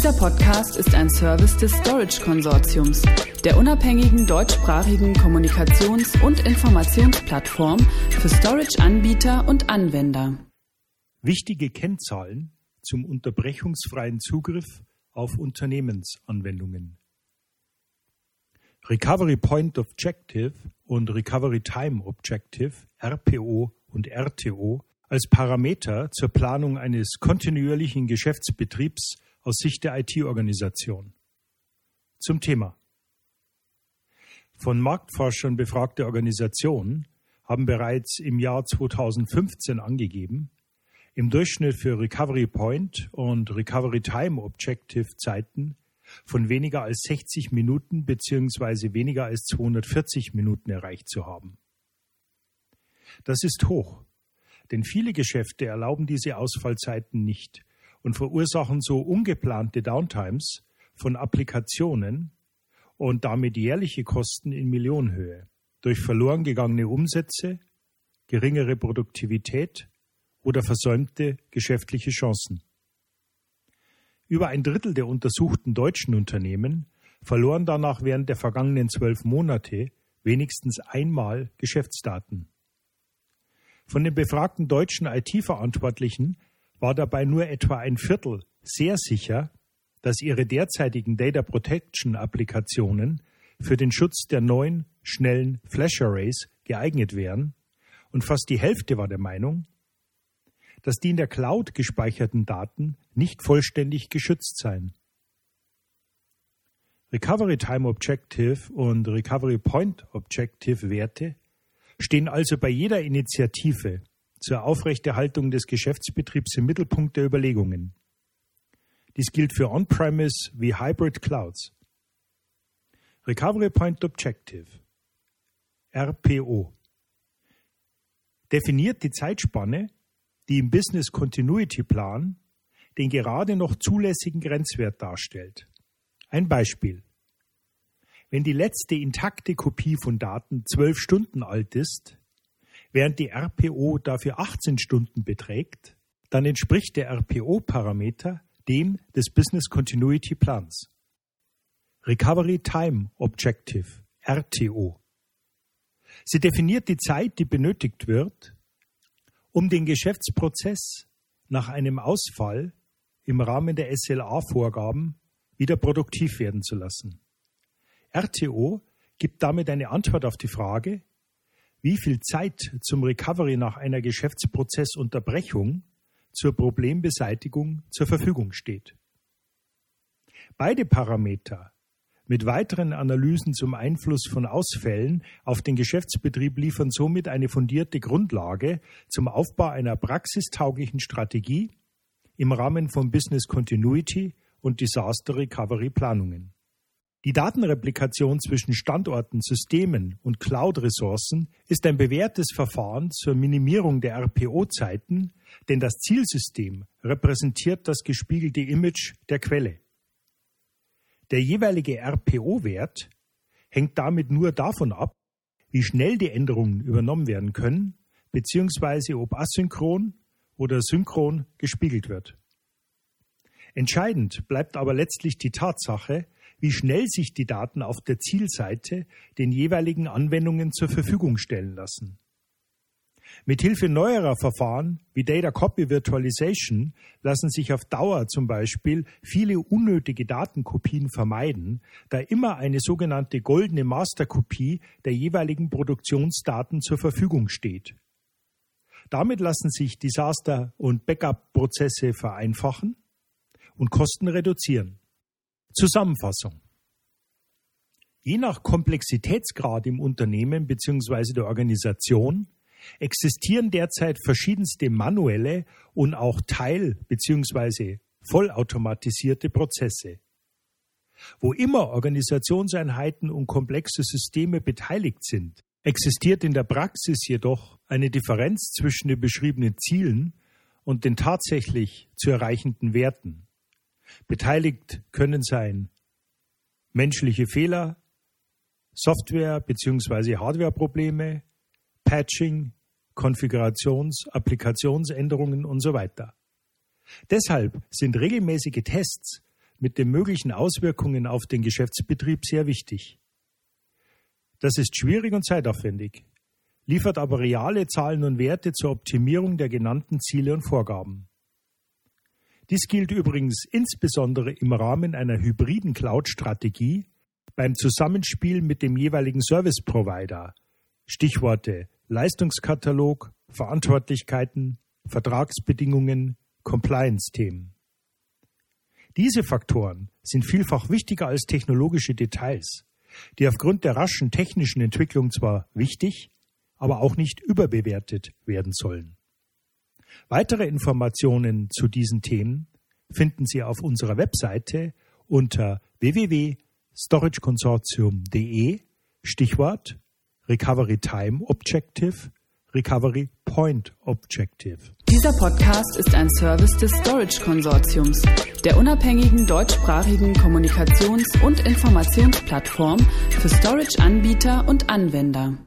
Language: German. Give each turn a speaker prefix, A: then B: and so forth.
A: Dieser Podcast ist ein Service des Storage Konsortiums, der unabhängigen deutschsprachigen Kommunikations- und Informationsplattform für Storage-Anbieter und Anwender.
B: Wichtige Kennzahlen zum unterbrechungsfreien Zugriff auf Unternehmensanwendungen. Recovery Point Objective und Recovery Time Objective, RPO und RTO, als Parameter zur Planung eines kontinuierlichen Geschäftsbetriebs aus Sicht der IT-Organisation. Zum Thema. Von Marktforschern befragte Organisationen haben bereits im Jahr 2015 angegeben, im Durchschnitt für Recovery Point und Recovery Time Objective Zeiten von weniger als 60 Minuten bzw. weniger als 240 Minuten erreicht zu haben. Das ist hoch, denn viele Geschäfte erlauben diese Ausfallzeiten nicht und verursachen so ungeplante Downtimes von Applikationen und damit jährliche Kosten in Millionenhöhe durch verloren gegangene Umsätze, geringere Produktivität oder versäumte geschäftliche Chancen. Über ein Drittel der untersuchten deutschen Unternehmen verloren danach während der vergangenen zwölf Monate wenigstens einmal Geschäftsdaten. Von den befragten deutschen IT-Verantwortlichen war dabei nur etwa ein Viertel sehr sicher, dass ihre derzeitigen Data Protection Applikationen für den Schutz der neuen, schnellen Flash Arrays geeignet wären und fast die Hälfte war der Meinung, dass die in der Cloud gespeicherten Daten nicht vollständig geschützt seien. Recovery Time Objective und Recovery Point Objective Werte stehen also bei jeder Initiative zur Aufrechterhaltung des Geschäftsbetriebs im Mittelpunkt der Überlegungen. Dies gilt für On-Premise wie Hybrid Clouds. Recovery Point Objective RPO definiert die Zeitspanne, die im Business Continuity Plan den gerade noch zulässigen Grenzwert darstellt. Ein Beispiel. Wenn die letzte intakte Kopie von Daten zwölf Stunden alt ist, während die RPO dafür 18 Stunden beträgt, dann entspricht der RPO-Parameter dem des Business Continuity Plans. Recovery Time Objective RTO. Sie definiert die Zeit, die benötigt wird, um den Geschäftsprozess nach einem Ausfall im Rahmen der SLA-Vorgaben wieder produktiv werden zu lassen. RTO gibt damit eine Antwort auf die Frage, wie viel Zeit zum Recovery nach einer Geschäftsprozessunterbrechung zur Problembeseitigung zur Verfügung steht. Beide Parameter mit weiteren Analysen zum Einfluss von Ausfällen auf den Geschäftsbetrieb liefern somit eine fundierte Grundlage zum Aufbau einer praxistauglichen Strategie im Rahmen von Business Continuity und Disaster Recovery Planungen. Die Datenreplikation zwischen Standorten, Systemen und Cloud-Ressourcen ist ein bewährtes Verfahren zur Minimierung der RPO-Zeiten, denn das Zielsystem repräsentiert das gespiegelte Image der Quelle. Der jeweilige RPO-Wert hängt damit nur davon ab, wie schnell die Änderungen übernommen werden können, beziehungsweise ob asynchron oder synchron gespiegelt wird. Entscheidend bleibt aber letztlich die Tatsache, wie schnell sich die Daten auf der Zielseite den jeweiligen Anwendungen zur Verfügung stellen lassen. Mithilfe neuerer Verfahren wie Data Copy Virtualization lassen sich auf Dauer zum Beispiel viele unnötige Datenkopien vermeiden, da immer eine sogenannte goldene Masterkopie der jeweiligen Produktionsdaten zur Verfügung steht. Damit lassen sich Disaster- und Backup-Prozesse vereinfachen und Kosten reduzieren. Zusammenfassung. Je nach Komplexitätsgrad im Unternehmen bzw. der Organisation existieren derzeit verschiedenste manuelle und auch teil- bzw. vollautomatisierte Prozesse. Wo immer Organisationseinheiten und komplexe Systeme beteiligt sind, existiert in der Praxis jedoch eine Differenz zwischen den beschriebenen Zielen und den tatsächlich zu erreichenden Werten. Beteiligt können sein menschliche Fehler, Software- bzw. Hardwareprobleme, Patching, Konfigurations-, Applikationsänderungen und so weiter. Deshalb sind regelmäßige Tests mit den möglichen Auswirkungen auf den Geschäftsbetrieb sehr wichtig. Das ist schwierig und zeitaufwendig, liefert aber reale Zahlen und Werte zur Optimierung der genannten Ziele und Vorgaben. Dies gilt übrigens insbesondere im Rahmen einer hybriden Cloud-Strategie beim Zusammenspiel mit dem jeweiligen Service Provider. Stichworte Leistungskatalog, Verantwortlichkeiten, Vertragsbedingungen, Compliance-Themen. Diese Faktoren sind vielfach wichtiger als technologische Details, die aufgrund der raschen technischen Entwicklung zwar wichtig, aber auch nicht überbewertet werden sollen. Weitere Informationen zu diesen Themen finden Sie auf unserer Webseite unter www.storageconsortium.de Stichwort Recovery Time Objective, Recovery Point Objective.
A: Dieser Podcast ist ein Service des Storage Konsortiums, der unabhängigen deutschsprachigen Kommunikations- und Informationsplattform für Storage-Anbieter und Anwender.